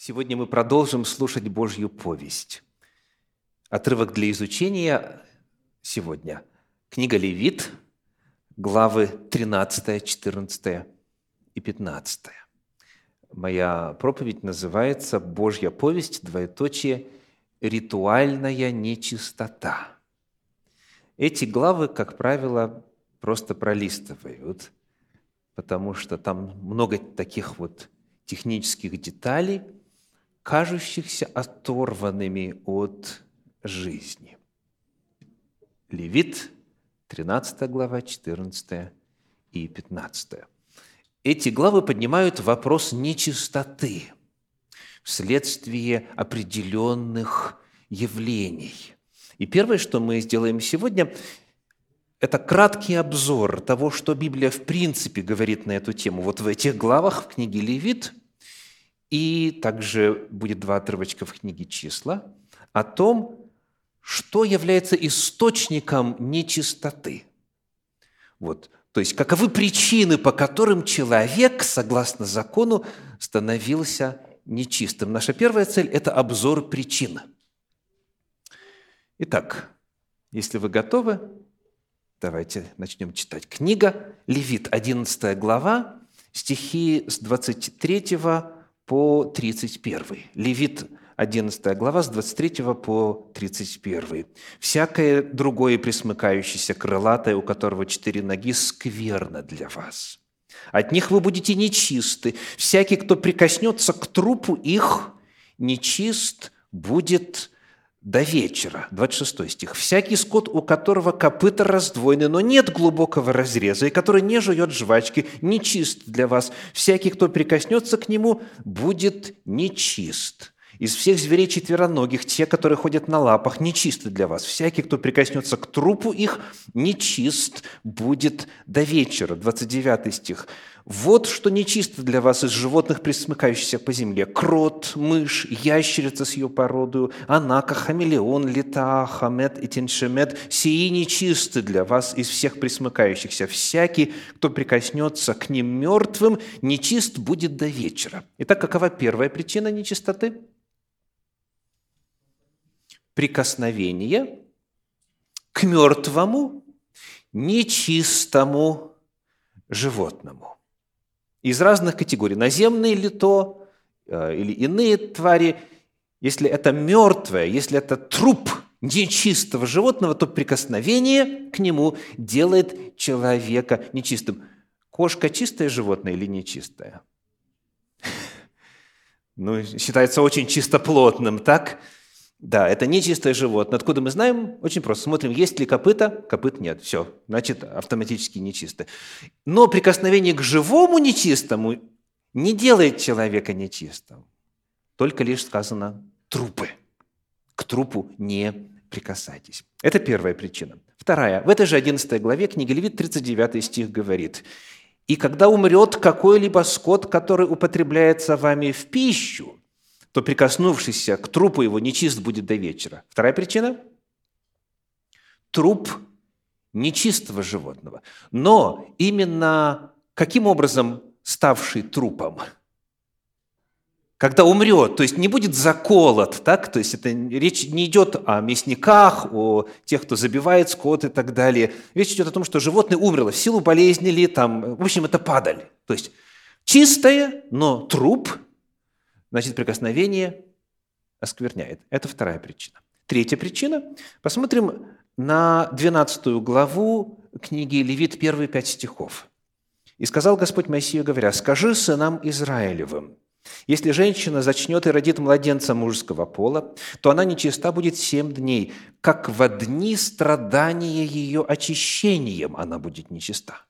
Сегодня мы продолжим слушать Божью повесть. Отрывок для изучения сегодня. Книга Левит, главы 13, 14 и 15. Моя проповедь называется «Божья повесть, двоеточие, ритуальная нечистота». Эти главы, как правило, просто пролистывают, потому что там много таких вот технических деталей – кажущихся оторванными от жизни. Левит, 13 глава, 14 и 15. Эти главы поднимают вопрос нечистоты вследствие определенных явлений. И первое, что мы сделаем сегодня, это краткий обзор того, что Библия в принципе говорит на эту тему. Вот в этих главах в книге Левит – и также будет два отрывочка в книге «Числа» о том, что является источником нечистоты. Вот. То есть, каковы причины, по которым человек, согласно закону, становился нечистым. Наша первая цель – это обзор причин. Итак, если вы готовы, давайте начнем читать. Книга Левит, 11 глава, стихи с 23 по 31. Левит 11 глава с 23 по 31. «Всякое другое присмыкающееся крылатое, у которого четыре ноги, скверно для вас. От них вы будете нечисты. Всякий, кто прикоснется к трупу их, нечист будет до вечера. 26 стих. «Всякий скот, у которого копыта раздвоены, но нет глубокого разреза, и который не жует жвачки, нечист для вас. Всякий, кто прикоснется к нему, будет нечист». Из всех зверей четвероногих, те, которые ходят на лапах, нечисты для вас. Всякий, кто прикоснется к трупу их, нечист будет до вечера. 29 стих. Вот что нечисто для вас из животных, присмыкающихся по земле. Крот, мышь, ящерица с ее породою, анака, хамелеон, лета, хамет и теншемет. Сии нечисты для вас из всех присмыкающихся. Всякий, кто прикоснется к ним мертвым, нечист будет до вечера. Итак, какова первая причина нечистоты? Прикосновение к мертвому, нечистому животному из разных категорий. Наземные ли то, э, или иные твари. Если это мертвое, если это труп нечистого животного, то прикосновение к нему делает человека нечистым. Кошка чистое животное или нечистое? Ну, считается очень чистоплотным, так? Да, это нечистое животное. Откуда мы знаем? Очень просто. Смотрим, есть ли копыта. Копыт нет. Все. Значит, автоматически нечисто. Но прикосновение к живому нечистому не делает человека нечистым. Только лишь сказано «трупы». К трупу не прикасайтесь. Это первая причина. Вторая. В этой же 11 главе книги Левит 39 стих говорит «И когда умрет какой-либо скот, который употребляется вами в пищу, то прикоснувшийся к трупу его нечист будет до вечера. Вторая причина – труп нечистого животного. Но именно каким образом ставший трупом? Когда умрет, то есть не будет заколот, так? То есть это речь не идет о мясниках, о тех, кто забивает скот и так далее. Речь идет о том, что животное умерло в силу болезни ли, там, в общем, это падаль. То есть чистое, но труп – значит, прикосновение оскверняет. Это вторая причина. Третья причина. Посмотрим на 12 главу книги Левит, первые пять стихов. «И сказал Господь Моисею, говоря, «Скажи сынам Израилевым, если женщина зачнет и родит младенца мужского пола, то она нечиста будет семь дней, как в дни страдания ее очищением она будет нечиста.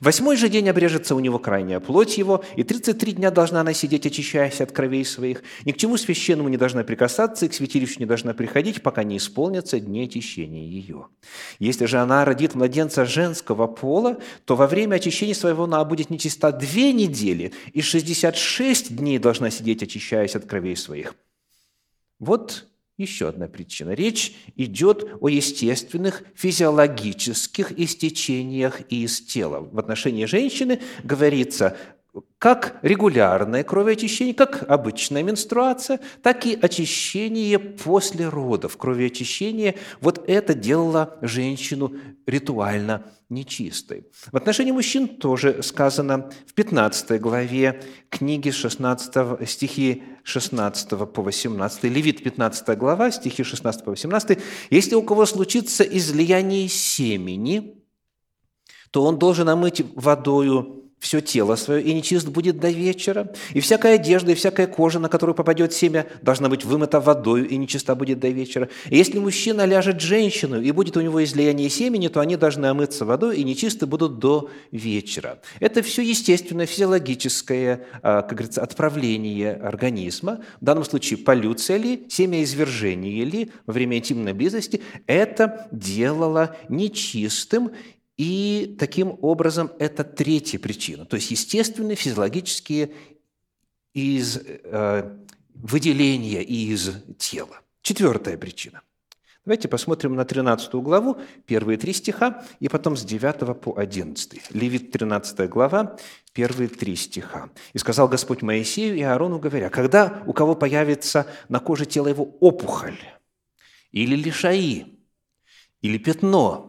Восьмой же день обрежется у него крайняя плоть его, и тридцать три дня должна она сидеть, очищаясь от кровей своих. Ни к чему священному не должна прикасаться, и к святилищу не должна приходить, пока не исполнятся дни очищения ее. Если же она родит младенца женского пола, то во время очищения своего она будет нечиста две недели, и шестьдесят шесть дней должна сидеть, очищаясь от кровей своих. Вот еще одна причина. Речь идет о естественных физиологических истечениях из тела. В отношении женщины говорится, как регулярное кровоочищение, как обычная менструация, так и очищение после родов. Кровоочищение, вот это делало женщину ритуально нечистой. В отношении мужчин тоже сказано в 15 главе книги 16 стихи 16 по 18, Левит 15 глава, стихи 16 по 18, «Если у кого случится излияние семени, то он должен омыть водою все тело свое, и нечист будет до вечера. И всякая одежда, и всякая кожа, на которую попадет семя, должна быть вымыта водою, и нечиста будет до вечера. И если мужчина ляжет женщину, и будет у него излияние семени, то они должны омыться водой, и нечисты будут до вечера. Это все естественное, физиологическое, а, как говорится, отправление организма. В данном случае полюция ли, семяизвержение ли во время интимной близости, это делало нечистым, и таким образом это третья причина. То есть естественные физиологические из, э, выделения из тела. Четвертая причина. Давайте посмотрим на 13 главу, первые три стиха, и потом с 9 по 11. Левит 13 глава, первые три стиха. «И сказал Господь Моисею и Аарону, говоря, когда у кого появится на коже тела его опухоль, или лишаи, или пятно,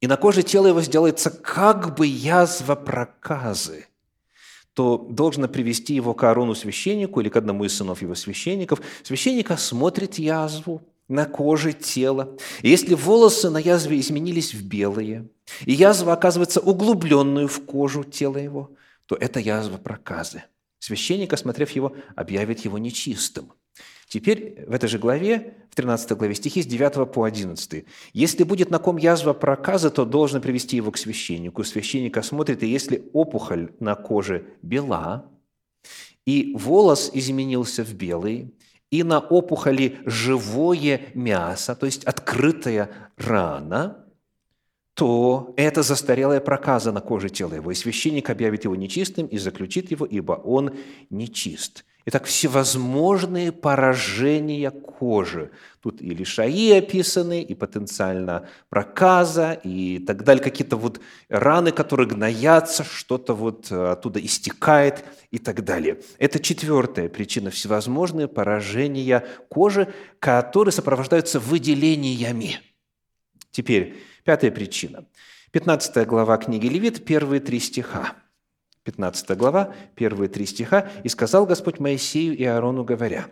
и на коже тела его сделается как бы язва проказы, то должно привести его к Аарону священнику или к одному из сынов его священников. Священник осмотрит язву на коже тела. И если волосы на язве изменились в белые, и язва оказывается углубленную в кожу тела его, то это язва проказы. Священник, осмотрев его, объявит его нечистым – Теперь в этой же главе, в 13 главе стихи с 9 по 11. «Если будет на ком язва проказа, то должен привести его к священнику. Священник осмотрит, и если опухоль на коже бела, и волос изменился в белый, и на опухоли живое мясо, то есть открытая рана, то это застарелая проказа на коже тела его, и священник объявит его нечистым и заключит его, ибо он нечист. Итак, всевозможные поражения кожи. Тут и лишаи описаны, и потенциально проказа, и так далее. Какие-то вот раны, которые гноятся, что-то вот э, оттуда истекает и так далее. Это четвертая причина – всевозможные поражения кожи, которые сопровождаются выделениями. Теперь, пятая причина. 15 глава книги Левит, первые три стиха. 15 глава, первые три стиха. «И сказал Господь Моисею и Аарону, говоря,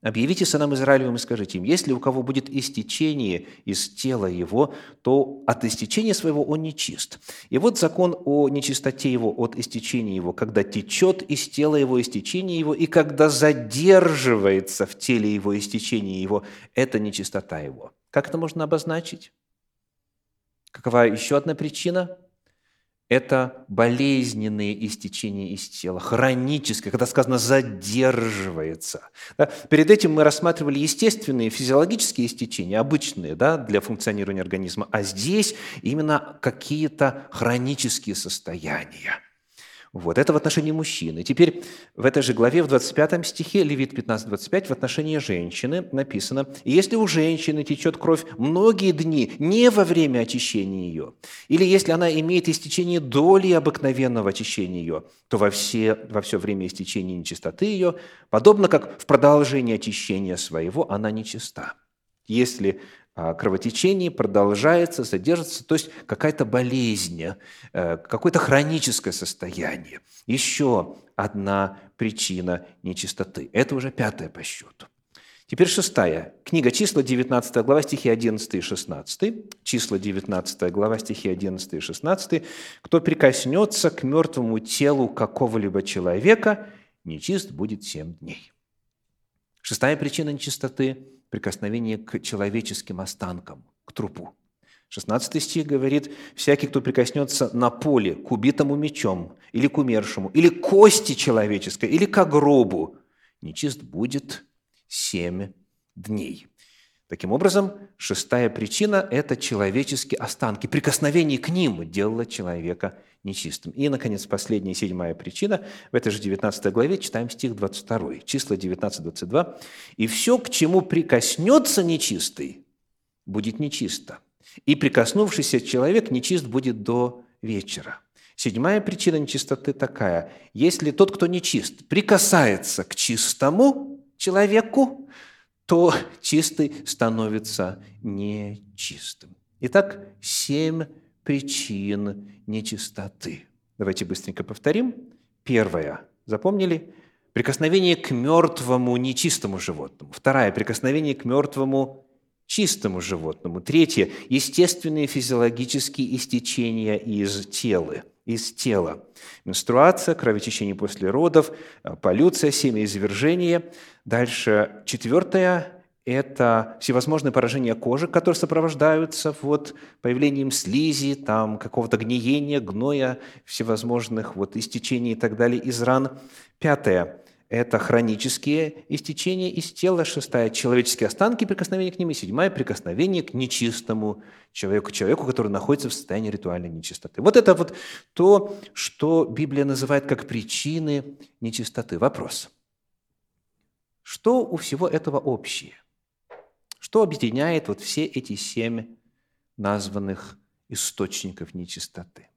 «Объявите сынам Израилевым и скажите им, если у кого будет истечение из тела его, то от истечения своего он нечист. И вот закон о нечистоте его от истечения его, когда течет из тела его истечение его, и когда задерживается в теле его истечение его, это нечистота его». Как это можно обозначить? Какова еще одна причина – это болезненные истечения из тела, хроническое, когда сказано «задерживается». Да? Перед этим мы рассматривали естественные физиологические истечения, обычные да, для функционирования организма, а здесь именно какие-то хронические состояния – вот, это в отношении мужчины. Теперь в этой же главе, в 25 стихе, Левит 15.25, в отношении женщины написано, «Если у женщины течет кровь многие дни, не во время очищения ее, или если она имеет истечение доли обыкновенного очищения ее, то во все, во все время истечения нечистоты ее, подобно как в продолжении очищения своего, она нечиста». Если кровотечение продолжается, задержится, то есть какая-то болезнь, э, какое-то хроническое состояние. Еще одна причина нечистоты. Это уже пятая по счету. Теперь шестая. Книга числа, 19 глава, стихи 11 и 16. Числа, 19 глава, стихи 11 и 16. «Кто прикоснется к мертвому телу какого-либо человека, нечист будет семь дней». Шестая причина нечистоты прикосновение к человеческим останкам, к трупу. 16 стих говорит, «Всякий, кто прикоснется на поле к убитому мечом, или к умершему, или к кости человеческой, или к гробу, нечист будет семь дней». Таким образом, шестая причина – это человеческие останки. Прикосновение к ним делало человека нечистым. И, наконец, последняя, седьмая причина. В этой же 19 главе читаем стих 22, числа 19-22. «И все, к чему прикоснется нечистый, будет нечисто, и прикоснувшийся человек нечист будет до вечера». Седьмая причина нечистоты такая. Если тот, кто нечист, прикасается к чистому человеку, то чистый становится нечистым. Итак, семь причин нечистоты. Давайте быстренько повторим. Первая. Запомнили? Прикосновение к мертвому нечистому животному. Вторая. Прикосновение к мертвому чистому животному. Третье – естественные физиологические истечения из тела. Из тела. Менструация, кровотечение после родов, полюция, семяизвержение. Дальше четвертое – это всевозможные поражения кожи, которые сопровождаются вот появлением слизи, там, какого-то гниения, гноя, всевозможных вот истечений и так далее из ран. Пятое это хронические истечения из тела. Шестая – человеческие останки, прикосновение к ним. И седьмая – прикосновение к нечистому человеку, человеку, который находится в состоянии ритуальной нечистоты. Вот это вот то, что Библия называет как причины нечистоты. Вопрос. Что у всего этого общее? Что объединяет вот все эти семь названных источников нечистоты?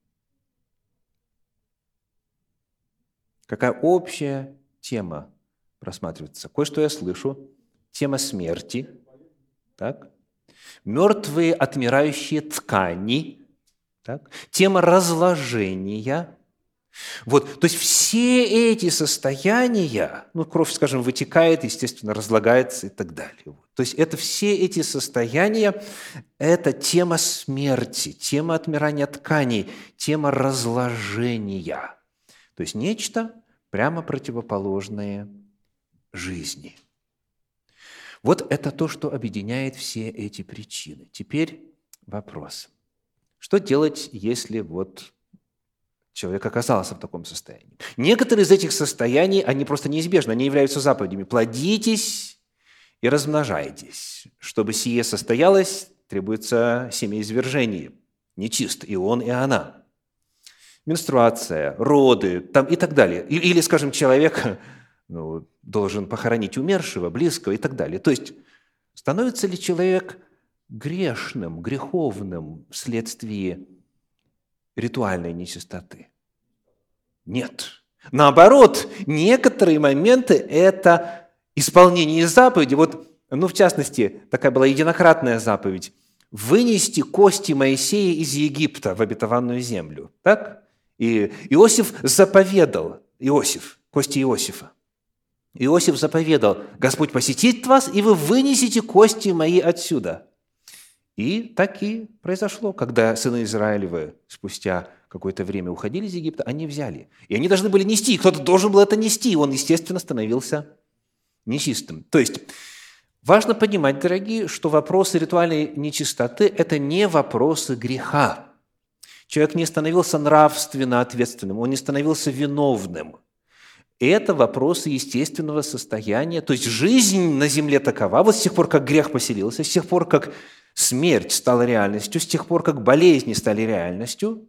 Какая общая тема просматривается. Кое-что я слышу. Тема смерти. Так? Мертвые отмирающие ткани. Так? Тема разложения. Вот, то есть все эти состояния, ну, кровь, скажем, вытекает, естественно, разлагается и так далее. То есть это все эти состояния, это тема смерти, тема отмирания тканей, тема разложения. То есть нечто, прямо противоположное жизни. Вот это то, что объединяет все эти причины. Теперь вопрос. Что делать, если вот человек оказался в таком состоянии? Некоторые из этих состояний, они просто неизбежны, они являются заповедями. Плодитесь и размножайтесь. Чтобы сие состоялось, требуется семяизвержение. Нечист и он, и она менструация, роды там, и так далее. Или, скажем, человек ну, должен похоронить умершего, близкого и так далее. То есть становится ли человек грешным, греховным вследствие ритуальной нечистоты? Нет. Наоборот, некоторые моменты – это исполнение заповеди. Вот, ну, в частности, такая была единократная заповедь – вынести кости Моисея из Египта в обетованную землю. Так? И Иосиф заповедал, Иосиф, кости Иосифа. Иосиф заповедал, Господь посетит вас, и вы вынесете кости мои отсюда. И так и произошло, когда сыны Израилевы спустя какое-то время уходили из Египта, они взяли. И они должны были нести, кто-то должен был это нести, и он, естественно, становился нечистым. То есть важно понимать, дорогие, что вопросы ритуальной нечистоты – это не вопросы греха. Человек не становился нравственно ответственным, он не становился виновным. Это вопросы естественного состояния. То есть жизнь на земле такова, вот с тех пор, как грех поселился, с тех пор, как смерть стала реальностью, с тех пор, как болезни стали реальностью,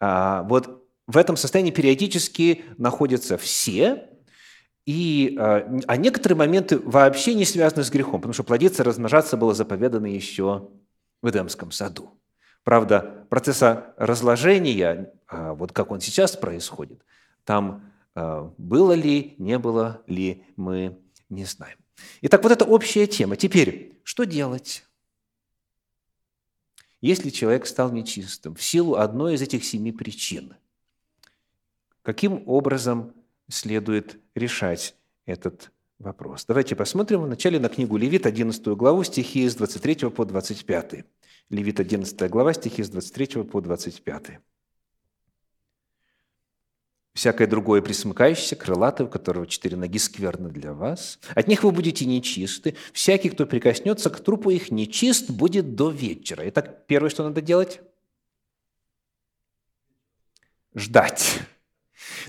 а, вот в этом состоянии периодически находятся все, и, а, а некоторые моменты вообще не связаны с грехом, потому что плодиться, размножаться было заповедано еще в Эдемском саду. Правда, процесса разложения, а, вот как он сейчас происходит, там а, было ли, не было ли, мы не знаем. Итак, вот это общая тема. Теперь, что делать? Если человек стал нечистым в силу одной из этих семи причин, каким образом следует решать этот вопрос? Давайте посмотрим вначале на книгу Левит, 11 главу, стихи с 23 по 25. Левит 11 глава, стихи с 23 по 25. «Всякое другое присмыкающееся, крылатое, у которого четыре ноги, скверно для вас. От них вы будете нечисты. Всякий, кто прикоснется к трупу их, нечист будет до вечера». Итак, первое, что надо делать – ждать.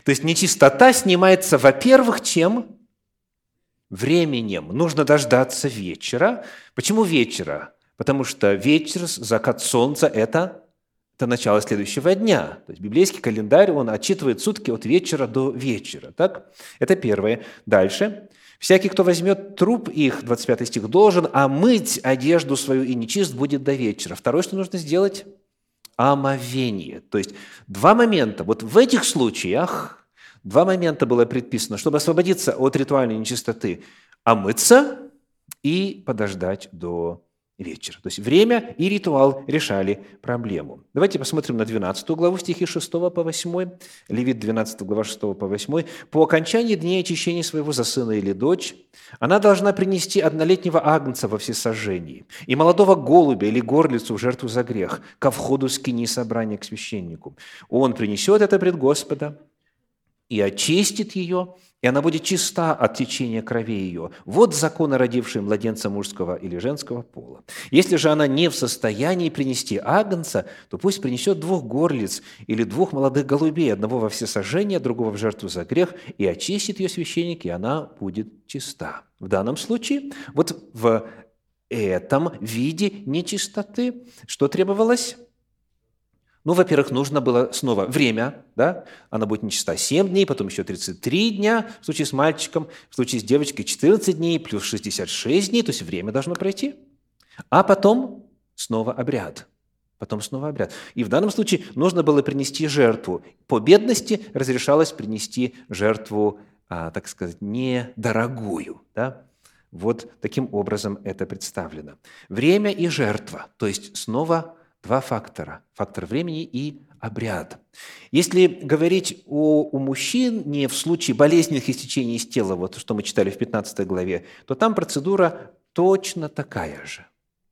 То есть нечистота снимается, во-первых, чем? Временем. Нужно дождаться вечера. Почему вечера? Потому что вечер, закат солнца – это, это начало следующего дня. То есть библейский календарь, он отчитывает сутки от вечера до вечера. Так? Это первое. Дальше. «Всякий, кто возьмет труп их, 25 стих, должен омыть одежду свою, и нечист будет до вечера». Второе, что нужно сделать – омовение. То есть два момента. Вот в этих случаях два момента было предписано, чтобы освободиться от ритуальной нечистоты – омыться и подождать до вечера. То есть время и ритуал решали проблему. Давайте посмотрим на 12 главу, стихи 6 по 8. Левит 12 глава 6 по 8. «По окончании дней очищения своего за сына или дочь, она должна принести однолетнего агнца во всесожжении и молодого голубя или горлицу в жертву за грех ко входу скини собрания к священнику. Он принесет это пред Господа и очистит ее, и она будет чиста от течения крови ее. Вот законы, родившие младенца мужского или женского пола. Если же она не в состоянии принести агнца, то пусть принесет двух горлиц или двух молодых голубей, одного во всесожжение, другого в жертву за грех, и очистит ее священник, и она будет чиста. В данном случае, вот в этом виде нечистоты, что требовалось? Ну, во-первых, нужно было снова время, да, она будет нечиста 7 дней, потом еще 33 дня, в случае с мальчиком, в случае с девочкой 14 дней, плюс 66 дней, то есть время должно пройти. А потом снова обряд. Потом снова обряд. И в данном случае нужно было принести жертву. По бедности разрешалось принести жертву, а, так сказать, недорогую. Да? Вот таким образом это представлено. Время и жертва, то есть снова Два фактора. Фактор времени и обряд. Если говорить о, у мужчин не в случае болезненных истечений из тела, вот что мы читали в 15 главе, то там процедура точно такая же.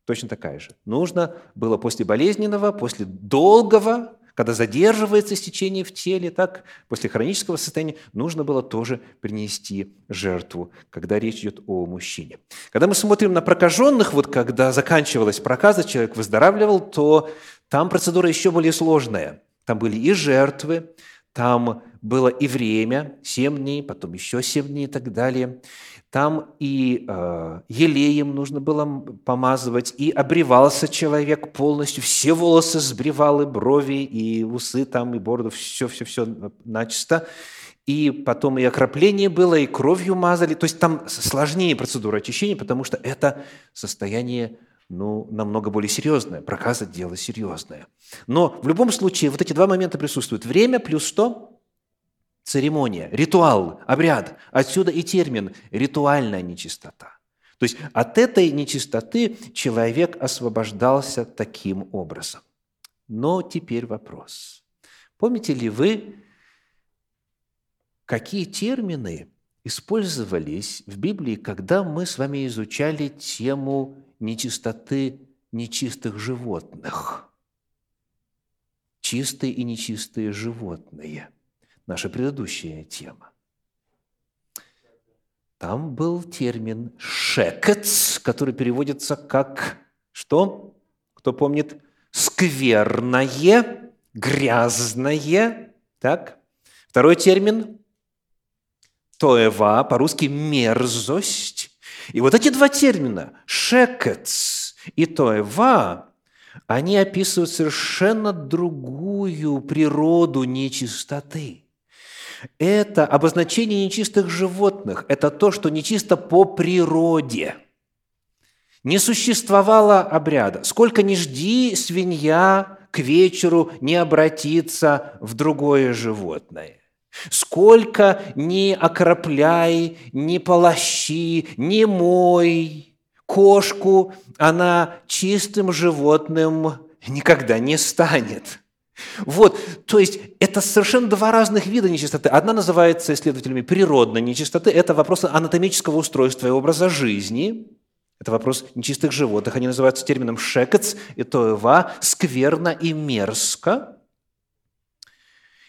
Точно такая же. Нужно было после болезненного, после долгого когда задерживается стечение в теле, так после хронического состояния нужно было тоже принести жертву, когда речь идет о мужчине. Когда мы смотрим на прокаженных, вот когда заканчивалась проказа, человек выздоравливал, то там процедура еще более сложная. Там были и жертвы, там было и время, 7 дней, потом еще 7 дней и так далее. Там и э, елеем нужно было помазывать, и обревался человек полностью, все волосы сбривал, и брови, и усы там, и бороду, все-все-все начисто. И потом и окропление было, и кровью мазали. То есть там сложнее процедура очищения, потому что это состояние ну, намного более серьезное. Проказа – дело серьезное. Но в любом случае вот эти два момента присутствуют. Время плюс что? Церемония, ритуал, обряд. Отсюда и термин «ритуальная нечистота». То есть от этой нечистоты человек освобождался таким образом. Но теперь вопрос. Помните ли вы, какие термины использовались в Библии, когда мы с вами изучали тему нечистоты нечистых животных? Чистые и нечистые животные – наша предыдущая тема. Там был термин «шекец», который переводится как что? Кто помнит? Скверное, грязное. Так? Второй термин – тоева, по-русски мерзость. И вот эти два термина – шекец и тоева – они описывают совершенно другую природу нечистоты – это обозначение нечистых животных. Это то, что нечисто по природе. Не существовало обряда. Сколько ни жди, свинья к вечеру не обратится в другое животное. Сколько ни окропляй, ни полощи, ни мой кошку, она чистым животным никогда не станет – вот, то есть это совершенно два разных вида нечистоты. Одна называется исследователями природной нечистоты. Это вопрос анатомического устройства и образа жизни. Это вопрос нечистых животных. Они называются термином шекец и тоева, скверно и мерзко.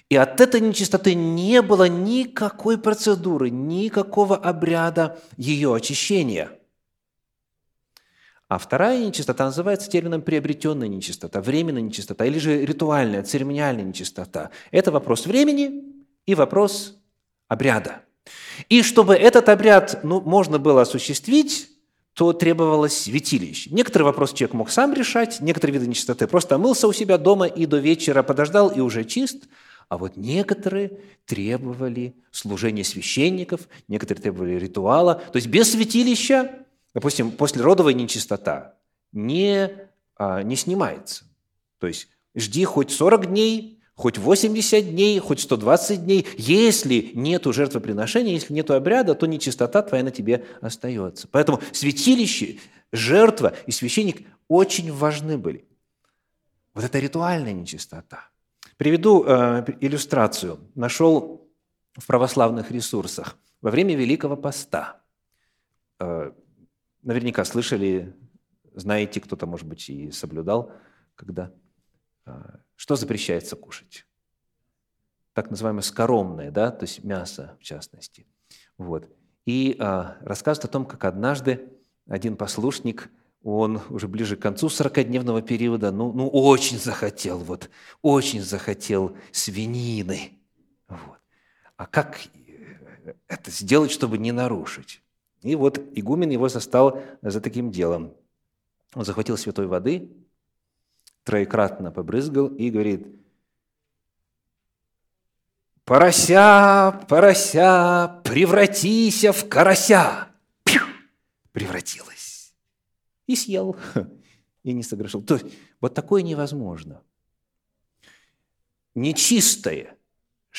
И от этой нечистоты не было никакой процедуры, никакого обряда ее очищения – а вторая нечистота называется термином приобретенная нечистота, временная нечистота или же ритуальная, церемониальная нечистота. Это вопрос времени и вопрос обряда. И чтобы этот обряд ну, можно было осуществить, то требовалось святилище. Некоторые вопросы человек мог сам решать, некоторые виды нечистоты просто омылся у себя дома и до вечера подождал и уже чист, а вот некоторые требовали служения священников, некоторые требовали ритуала. То есть без святилища Допустим, послеродовая нечистота не, а, не снимается. То есть Жди хоть 40 дней, хоть 80 дней, хоть 120 дней. Если нету жертвоприношения, если нету обряда, то нечистота твоя на тебе остается. Поэтому святилище, жертва и священник очень важны были. Вот это ритуальная нечистота. Приведу э, иллюстрацию. Нашел в православных ресурсах. Во время Великого Поста, э, наверняка слышали, знаете, кто-то, может быть, и соблюдал, когда э, что запрещается кушать? Так называемое скоромное, да, то есть мясо в частности. Вот. И а, рассказывает о том, как однажды один послушник, он уже ближе к концу 40-дневного периода, ну, ну, очень захотел, вот, очень захотел свинины. Вот. А как это сделать, чтобы не нарушить? И вот игумен его застал за таким делом. Он захватил святой воды, троекратно побрызгал и говорит, «Порося, порося, превратися в карася!» Пью! Превратилась. И съел, и не согрешил. То есть вот такое невозможно. Нечистое –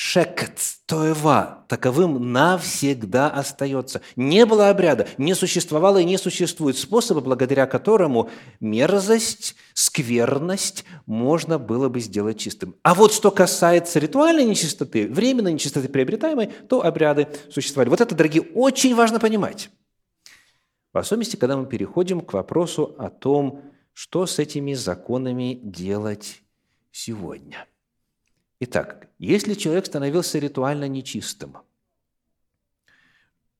шекет, тоева, таковым навсегда остается. Не было обряда, не существовало и не существует способа, благодаря которому мерзость, скверность можно было бы сделать чистым. А вот что касается ритуальной нечистоты, временной нечистоты приобретаемой, то обряды существовали. Вот это, дорогие, очень важно понимать. В особенности, когда мы переходим к вопросу о том, что с этими законами делать сегодня – Итак, если человек становился ритуально нечистым,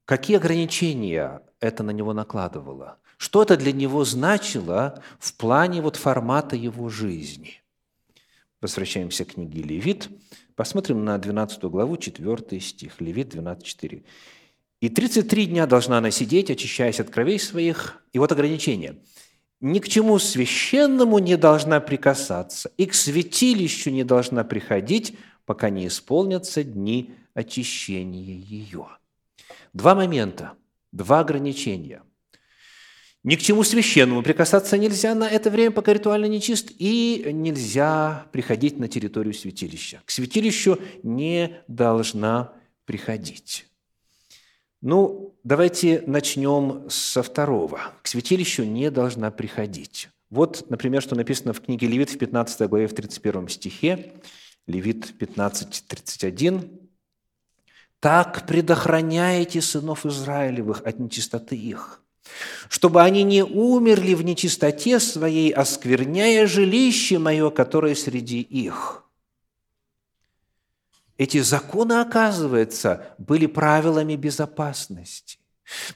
какие ограничения это на него накладывало? Что это для него значило в плане вот формата его жизни? Возвращаемся к книге Левит. Посмотрим на 12 главу, 4 стих. Левит 12.4. «И 33 дня должна она сидеть, очищаясь от кровей своих». И вот ограничение – ни к чему священному не должна прикасаться, и к святилищу не должна приходить, пока не исполнятся дни очищения ее. Два момента, два ограничения. Ни к чему священному прикасаться нельзя на это время, пока ритуально нечист, и нельзя приходить на территорию святилища. К святилищу не должна приходить. Ну, давайте начнем со второго. К святилищу не должна приходить. Вот, например, что написано в книге Левит в 15 главе в 31 стихе, Левит 15, 31. «Так предохраняете сынов Израилевых от нечистоты их, чтобы они не умерли в нечистоте своей, оскверняя жилище мое, которое среди их» эти законы, оказывается, были правилами безопасности.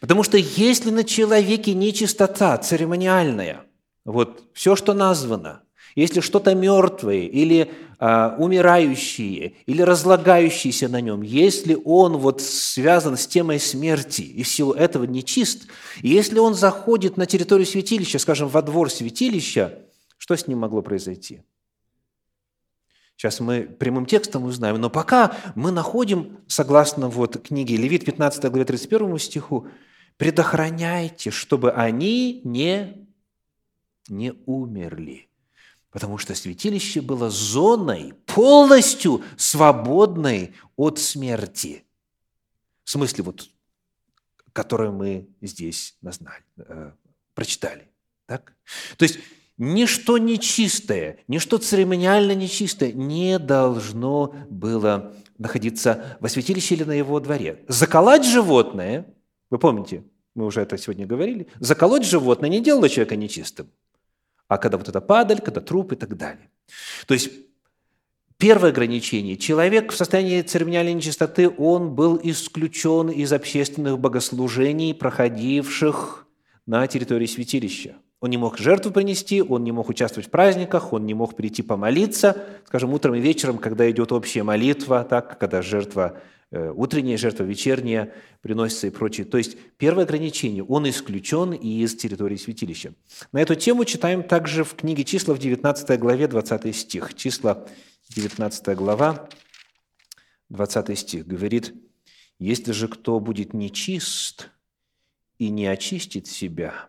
Потому что если на человеке нечистота церемониальная, вот все, что названо, если что-то мертвое или а, умирающее, или разлагающееся на нем, если он вот связан с темой смерти и в силу этого нечист, и если он заходит на территорию святилища, скажем, во двор святилища, что с ним могло произойти? Сейчас мы прямым текстом узнаем. Но пока мы находим, согласно вот книге Левит 15 главе 31 стиху, «Предохраняйте, чтобы они не, не умерли». Потому что святилище было зоной, полностью свободной от смерти. В смысле, вот, которую мы здесь назнали, э, прочитали. Так? То есть ничто нечистое, ничто церемониально нечистое не должно было находиться во святилище или на его дворе. Заколоть животное, вы помните, мы уже это сегодня говорили, заколоть животное не делало человека нечистым, а когда вот это падаль, когда труп и так далее. То есть Первое ограничение. Человек в состоянии церемониальной нечистоты, он был исключен из общественных богослужений, проходивших на территории святилища. Он не мог жертву принести, он не мог участвовать в праздниках, он не мог прийти помолиться, скажем, утром и вечером, когда идет общая молитва, так, когда жертва, э, утренняя жертва, вечерняя приносится и прочее. То есть первое ограничение – он исключен из территории святилища. На эту тему читаем также в книге «Числа» в 19 главе, 20 стих. Числа, 19 глава, 20 стих говорит, «Если же кто будет нечист и не очистит себя,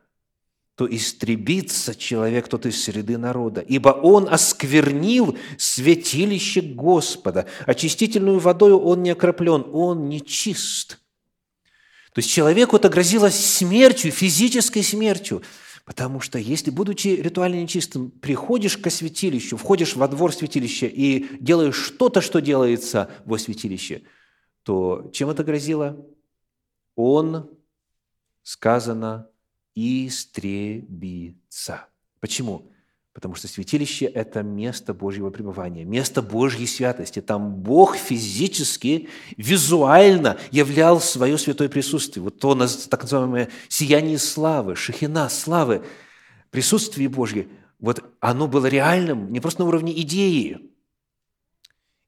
то истребится человек тот из среды народа, ибо он осквернил святилище Господа, очистительную водою он не окроплен, он нечист». То есть человеку это грозило смертью, физической смертью, потому что если, будучи ритуально нечистым, приходишь к святилищу, входишь во двор святилища и делаешь что-то, что делается во святилище, то чем это грозило? Он, сказано, истребится. Почему? Потому что святилище – это место Божьего пребывания, место Божьей святости. Там Бог физически, визуально являл свое святое присутствие. Вот то так называемое сияние славы, шахина славы, присутствие Божье, вот оно было реальным, не просто на уровне идеи.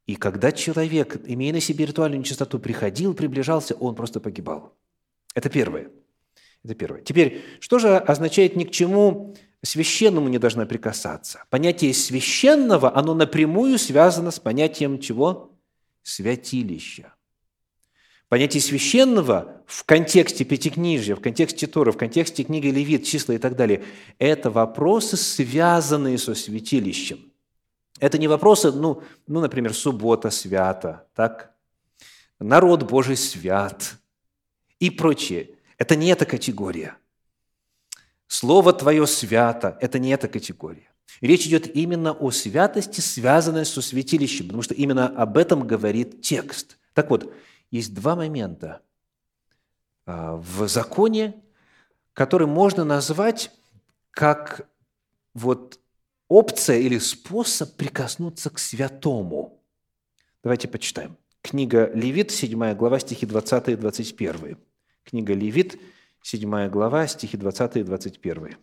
И когда человек, имея на себе ритуальную нечистоту, приходил, приближался, он просто погибал. Это первое. Это первое. Теперь, что же означает ни к чему священному не должна прикасаться. Понятие священного, оно напрямую связано с понятием чего? Святилища. Понятие священного в контексте Пятикнижья, в контексте Тора, в контексте книги Левит, числа и так далее, это вопросы, связанные со святилищем. Это не вопросы, ну, ну например, суббота свята, так? народ Божий свят и прочее. Это не эта категория – Слово Твое свято – это не эта категория. Речь идет именно о святости, связанной со святилищем, потому что именно об этом говорит текст. Так вот, есть два момента а, в законе, которые можно назвать как вот опция или способ прикоснуться к святому. Давайте почитаем. Книга Левит, 7 глава, стихи 20 и 21. Книга Левит, 7 глава, стихи 20 и 21.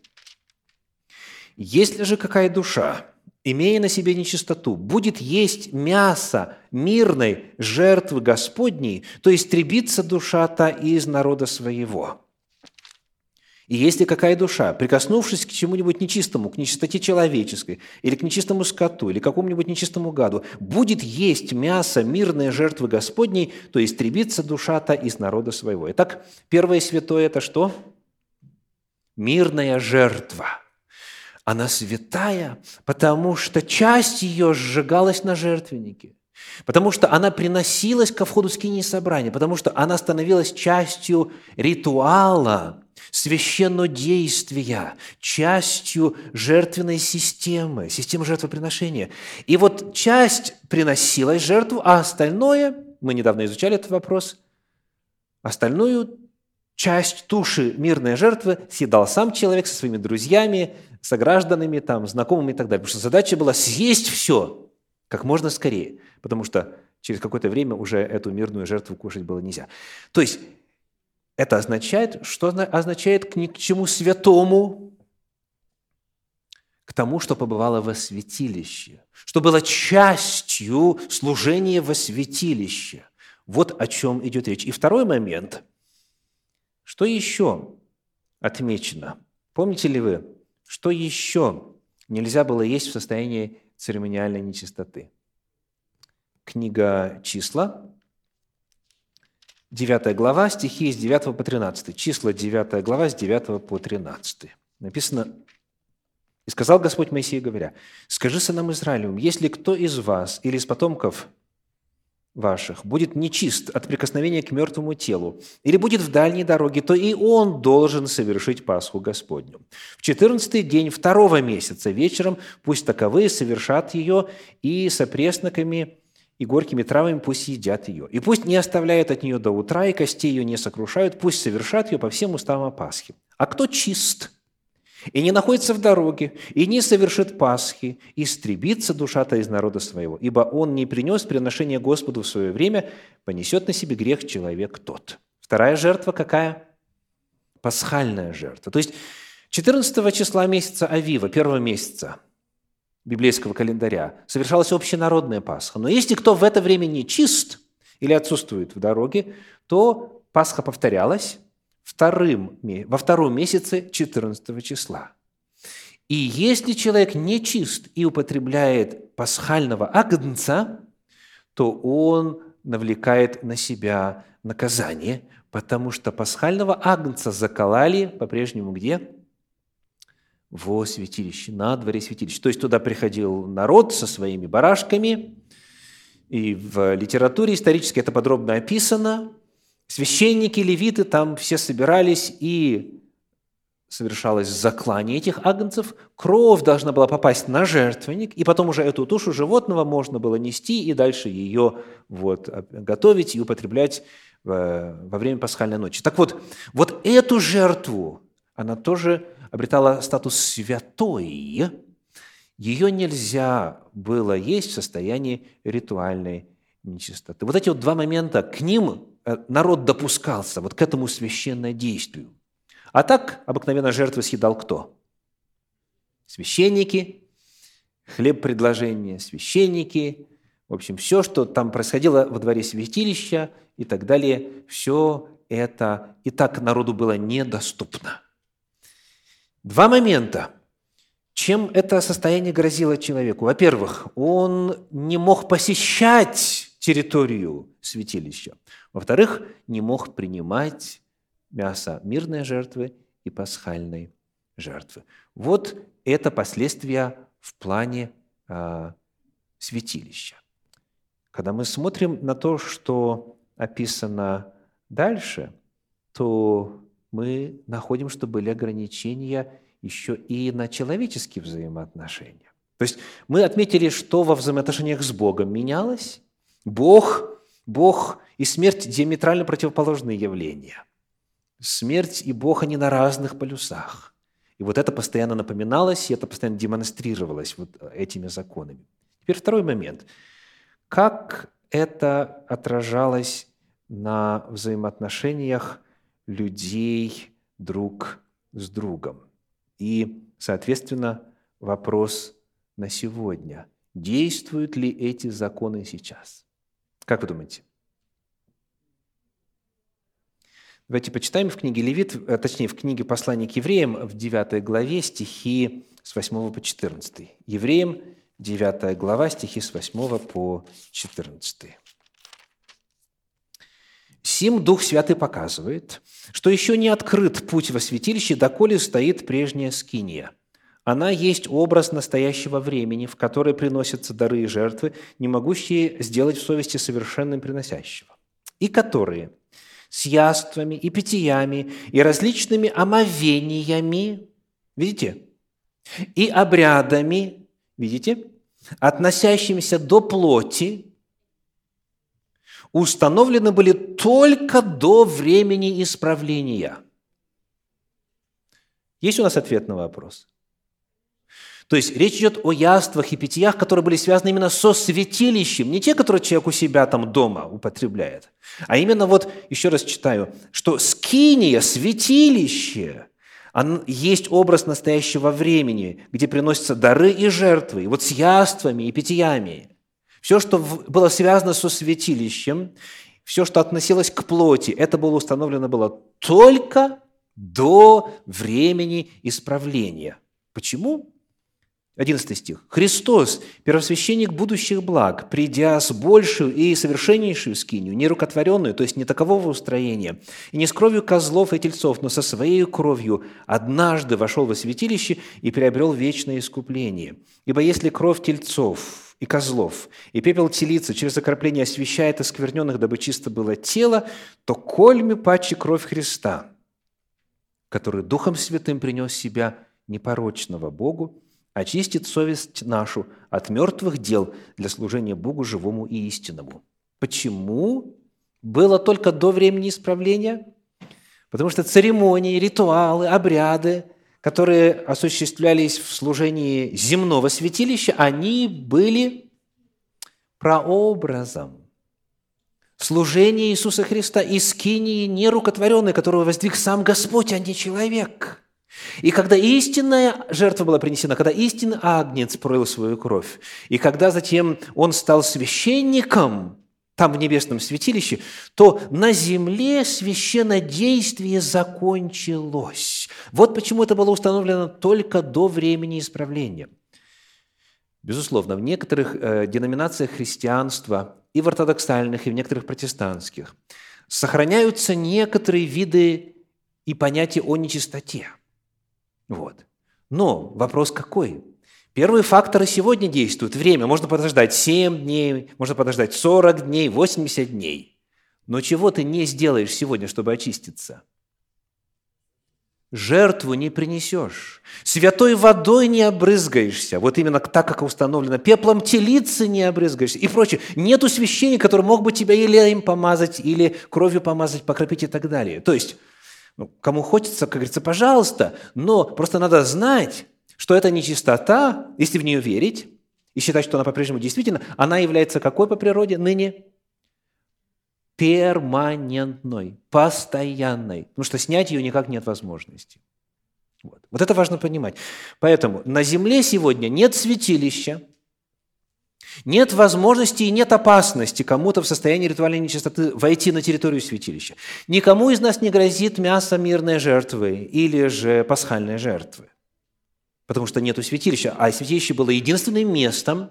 «Если же какая душа, имея на себе нечистоту, будет есть мясо мирной жертвы Господней, то истребится душа та из народа своего». И если какая душа, прикоснувшись к чему-нибудь нечистому, к нечистоте человеческой, или к нечистому скоту, или к какому-нибудь нечистому гаду, будет есть мясо мирной жертвы Господней, то истребится душа-то из народа своего. Итак, первое святое – это что? Мирная жертва. Она святая, потому что часть ее сжигалась на жертвеннике – Потому что она приносилась ко входу скинии собрания, потому что она становилась частью ритуала, священнодействия, частью жертвенной системы, системы жертвоприношения. И вот часть приносилась жертву, а остальное, мы недавно изучали этот вопрос, остальную часть туши мирной жертвы съедал сам человек со своими друзьями, согражданами, там, знакомыми и так далее. Потому что задача была съесть все как можно скорее, потому что через какое-то время уже эту мирную жертву кушать было нельзя. То есть это означает, что означает к, к чему святому? К тому, что побывало во святилище, что было частью служения во святилище. Вот о чем идет речь. И второй момент. Что еще отмечено? Помните ли вы, что еще нельзя было есть в состоянии церемониальной нечистоты? Книга «Числа», 9 глава, стихи с 9 по 13. Числа 9 глава с 9 по 13. Написано, «И сказал Господь Моисею, говоря, «Скажи сынам Израилевым, если кто из вас или из потомков ваших будет нечист от прикосновения к мертвому телу или будет в дальней дороге, то и он должен совершить Пасху Господню. В четырнадцатый день второго месяца вечером пусть таковые совершат ее и с опресноками и горькими травами пусть едят ее. И пусть не оставляют от нее до утра, и костей ее не сокрушают, пусть совершат ее по всем уставам Пасхи. А кто чист и не находится в дороге, и не совершит Пасхи, истребится душа-то из народа своего, ибо он не принес приношение Господу в свое время, понесет на себе грех человек тот». Вторая жертва какая? Пасхальная жертва. То есть 14 числа месяца Авива, первого месяца – библейского календаря, совершалась общенародная Пасха. Но если кто в это время не чист или отсутствует в дороге, то Пасха повторялась вторым, во втором месяце 14 числа. И если человек не чист и употребляет пасхального агнца, то он навлекает на себя наказание, потому что пасхального агнца заколали по-прежнему где? Во святилище, на дворе святилища. То есть туда приходил народ со своими барашками, и в литературе исторически это подробно описано. Священники, левиты там все собирались, и совершалось заклание этих агнцев, кровь должна была попасть на жертвенник, и потом уже эту тушу животного можно было нести и дальше ее вот, готовить и употреблять во время пасхальной ночи. Так вот, вот эту жертву, она тоже обретала статус святой, ее нельзя было есть в состоянии ритуальной нечистоты. Вот эти вот два момента, к ним э, народ допускался, вот к этому священному действию. А так обыкновенно жертвы съедал кто? Священники, хлеб предложения, священники, в общем, все, что там происходило во дворе святилища и так далее, все это и так народу было недоступно. Два момента. Чем это состояние грозило человеку? Во-первых, он не мог посещать территорию святилища. Во-вторых, не мог принимать мясо мирной жертвы и пасхальной жертвы. Вот это последствия в плане э, святилища. Когда мы смотрим на то, что описано дальше, то мы находим, что были ограничения еще и на человеческие взаимоотношения. То есть мы отметили, что во взаимоотношениях с Богом менялось. Бог, Бог и смерть диаметрально противоположные явления. Смерть и Бог, они на разных полюсах. И вот это постоянно напоминалось, и это постоянно демонстрировалось вот этими законами. Теперь второй момент. Как это отражалось на взаимоотношениях людей друг с другом. И, соответственно, вопрос на сегодня. Действуют ли эти законы сейчас? Как вы думаете? Давайте почитаем в книге Левит, э, точнее, в книге «Послание к евреям» в 9 главе стихи с 8 по 14. Евреям, 9 глава, стихи с 8 по 14. Сим Дух Святый показывает, что еще не открыт путь во святилище, доколе стоит прежняя скиния. Она есть образ настоящего времени, в которое приносятся дары и жертвы, не могущие сделать в совести совершенным приносящего, и которые с яствами и питьями и различными омовениями, видите, и обрядами, видите, относящимися до плоти, установлены были только до времени исправления. Есть у нас ответ на вопрос? То есть речь идет о яствах и питьях, которые были связаны именно со святилищем, не те, которые человек у себя там дома употребляет, а именно вот, еще раз читаю, что скиния, святилище, есть образ настоящего времени, где приносятся дары и жертвы, вот с яствами и питьями. Все, что было связано со святилищем, все, что относилось к плоти, это было установлено было только до времени исправления. Почему? 11 стих. «Христос, первосвященник будущих благ, придя с большую и совершеннейшую скинию, не рукотворенную, то есть не такового устроения, и не с кровью козлов и тельцов, но со своей кровью, однажды вошел во святилище и приобрел вечное искупление. Ибо если кровь тельцов и козлов, и пепел телицы через окропление освещает оскверненных, дабы чисто было тело, то кольми паче кровь Христа, который Духом Святым принес себя непорочного Богу, очистит совесть нашу от мертвых дел для служения Богу живому и истинному. Почему было только до времени исправления? Потому что церемонии, ритуалы, обряды – которые осуществлялись в служении земного святилища, они были прообразом служения Иисуса Христа и скинии нерукотворенной, которую воздвиг сам Господь, а не человек. И когда истинная жертва была принесена, когда истинный агнец пролил свою кровь, и когда затем он стал священником, там в небесном святилище, то на земле священнодействие закончилось. Вот почему это было установлено только до времени исправления. Безусловно, в некоторых э, деноминациях христианства, и в ортодоксальных, и в некоторых протестантских, сохраняются некоторые виды и понятия о нечистоте. Вот. Но вопрос какой? Первые факторы сегодня действуют. Время. Можно подождать 7 дней, можно подождать 40 дней, 80 дней. Но чего ты не сделаешь сегодня, чтобы очиститься? Жертву не принесешь. Святой водой не обрызгаешься. Вот именно так, как установлено. Пеплом телицы не обрызгаешься и прочее. Нету священника, который мог бы тебя или им помазать, или кровью помазать, покропить и так далее. То есть, ну, кому хочется, как говорится, пожалуйста, но просто надо знать, что это нечистота, если в нее верить, и считать, что она по-прежнему действительно, она является какой по природе ныне? Перманентной, постоянной. Потому что снять ее никак нет возможности. Вот. вот это важно понимать. Поэтому на земле сегодня нет святилища, нет возможности и нет опасности кому-то в состоянии ритуальной нечистоты войти на территорию святилища. Никому из нас не грозит мясо мирной жертвы или же пасхальной жертвы потому что нету святилища. А святилище было единственным местом,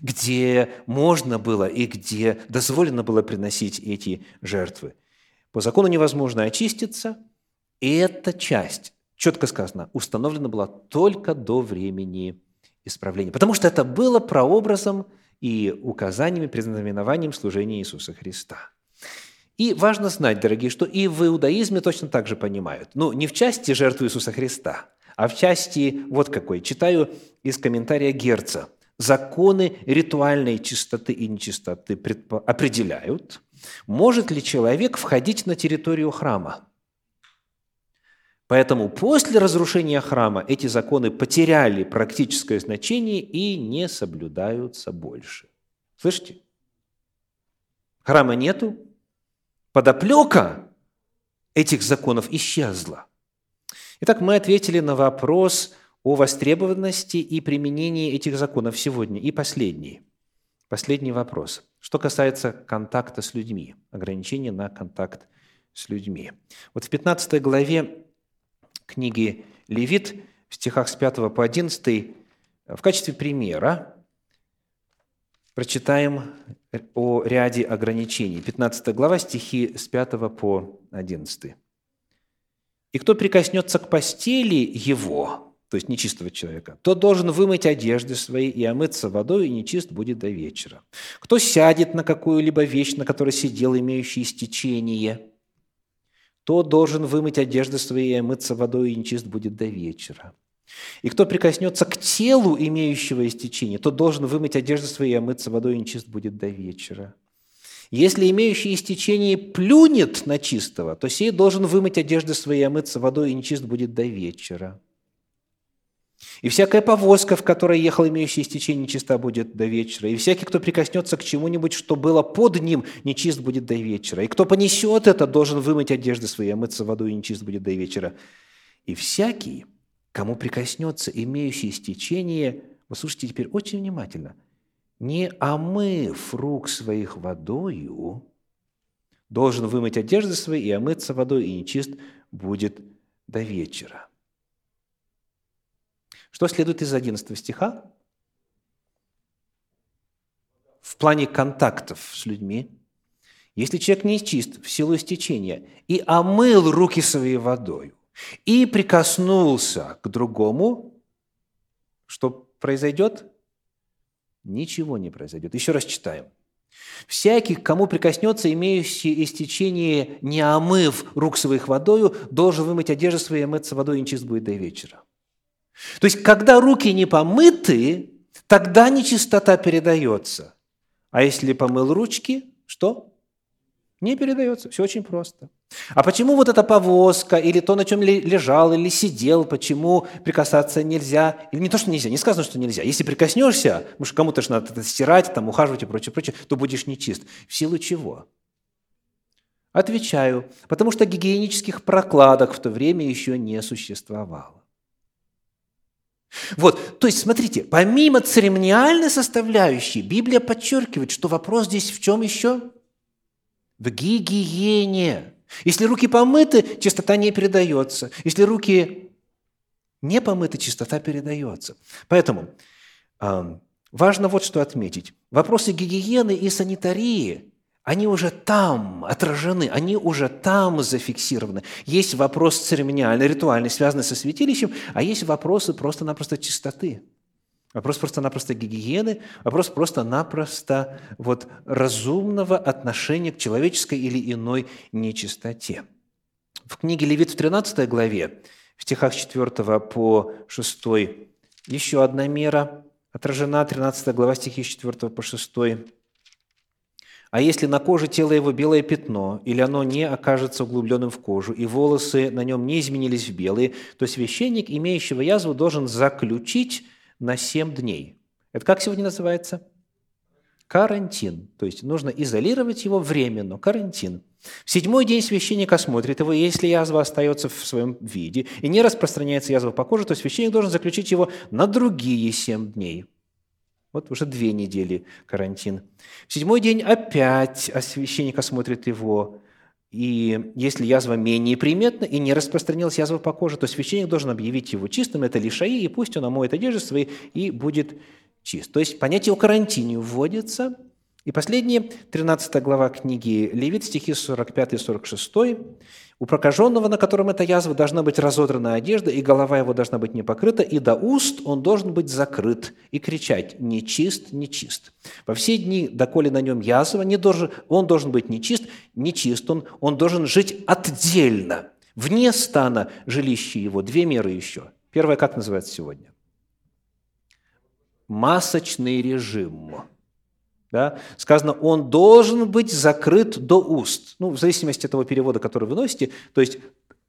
где можно было и где дозволено было приносить эти жертвы. По закону невозможно очиститься, и эта часть, четко сказано, установлена была только до времени исправления. Потому что это было прообразом и указаниями, предзнаменованием служения Иисуса Христа. И важно знать, дорогие, что и в иудаизме точно так же понимают. Ну, не в части жертвы Иисуса Христа, а в части вот какой. Читаю из комментария Герца. Законы ритуальной чистоты и нечистоты определяют, может ли человек входить на территорию храма. Поэтому после разрушения храма эти законы потеряли практическое значение и не соблюдаются больше. Слышите? Храма нету, подоплека этих законов исчезла – Итак, мы ответили на вопрос о востребованности и применении этих законов сегодня. И последний, последний вопрос. Что касается контакта с людьми, ограничения на контакт с людьми. Вот в 15 главе книги Левит, в стихах с 5 по 11, в качестве примера прочитаем о ряде ограничений. 15 глава, стихи с 5 по 11. И кто прикоснется к постели его, то есть нечистого человека, тот должен вымыть одежды свои и омыться водой, и нечист будет до вечера. Кто сядет на какую-либо вещь, на которой сидел, имеющий истечение, тот должен вымыть одежды свои и омыться водой, и нечист будет до вечера. И кто прикоснется к телу имеющего истечение, тот должен вымыть одежды свои и омыться водой, и нечист будет до вечера. Если имеющий истечение плюнет на чистого, то сей должен вымыть одежды свои, омыться водой, и нечист будет до вечера. И всякая повозка, в которой ехал имеющий истечение, чиста будет до вечера. И всякий, кто прикоснется к чему-нибудь, что было под ним, нечист будет до вечера. И кто понесет это, должен вымыть одежды свои, омыться водой, и нечист будет до вечера. И всякий, кому прикоснется имеющий истечение, послушайте теперь очень внимательно – не омыв рук своих водою, должен вымыть одежды свои и омыться водой, и нечист будет до вечера. Что следует из 11 стиха? В плане контактов с людьми, если человек не чист в силу истечения и омыл руки своей водой, и прикоснулся к другому, что произойдет? Ничего не произойдет. Еще раз читаем. «Всякий, кому прикоснется, имеющий истечение, не омыв рук своих водою, должен вымыть одежды свои и омыться водой, и чист будет до вечера». То есть, когда руки не помыты, тогда нечистота передается. А если помыл ручки, что? Не передается. Все очень просто. А почему вот эта повозка, или то, на чем лежал, или сидел, почему прикасаться нельзя? Или не то, что нельзя, не сказано, что нельзя. Если прикоснешься, потому что кому-то же надо это стирать, там, ухаживать и прочее, прочее, то будешь нечист. В силу чего? Отвечаю, потому что гигиенических прокладок в то время еще не существовало. Вот, то есть, смотрите, помимо церемониальной составляющей, Библия подчеркивает, что вопрос здесь в чем еще? В гигиене. Если руки помыты, чистота не передается. Если руки не помыты, чистота передается. Поэтому важно вот что отметить. Вопросы гигиены и санитарии, они уже там отражены, они уже там зафиксированы. Есть вопрос церемониальный, ритуальный, связанный со святилищем, а есть вопросы просто-напросто чистоты. Вопрос просто-напросто гигиены, вопрос просто-напросто вот разумного отношения к человеческой или иной нечистоте. В книге Левит в 13 главе, в стихах 4 по 6, еще одна мера отражена, 13 глава, стихи 4 по 6. А если на коже тела его белое пятно, или оно не окажется углубленным в кожу, и волосы на нем не изменились в белые, то священник, имеющего язву, должен заключить на семь дней. Это как сегодня называется? Карантин. То есть нужно изолировать его временно. Карантин. В седьмой день священник осмотрит его, если язва остается в своем виде и не распространяется язва по коже, то священник должен заключить его на другие семь дней – вот уже две недели карантин. В седьмой день опять священник осмотрит его, и если язва менее приметна и не распространилась язва по коже, то священник должен объявить его чистым, это лишаи, и пусть он омоет одежды свои и будет чист. То есть понятие о карантине вводится. И последнее, 13 глава книги Левит, стихи 45 и 46. У прокаженного, на котором эта язва, должна быть разодрана одежда, и голова его должна быть не покрыта, и до уст он должен быть закрыт, и кричать «нечист, нечист». Во все дни, доколе на нем язва, не должен, он должен быть нечист, нечист он, он должен жить отдельно, вне стана жилища его. Две меры еще. Первое, как называется сегодня? Масочный режим – да, сказано, он должен быть закрыт до уст. Ну, в зависимости от того перевода, который вы носите, то есть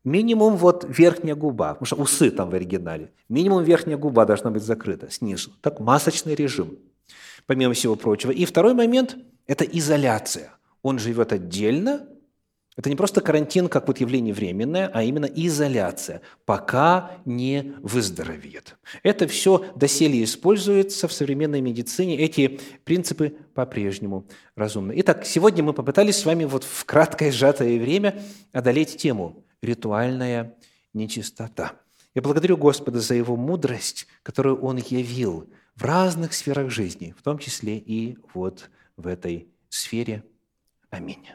минимум вот верхняя губа, потому что усы там в оригинале, минимум верхняя губа должна быть закрыта снизу. Так, масочный режим, помимо всего прочего. И второй момент – это изоляция. Он живет отдельно, это не просто карантин как вот явление временное, а именно изоляция, пока не выздоровеет. Это все доселе используется в современной медицине. Эти принципы по-прежнему разумны. Итак, сегодня мы попытались с вами вот в краткое сжатое время одолеть тему «Ритуальная нечистота». Я благодарю Господа за Его мудрость, которую Он явил в разных сферах жизни, в том числе и вот в этой сфере. Аминь.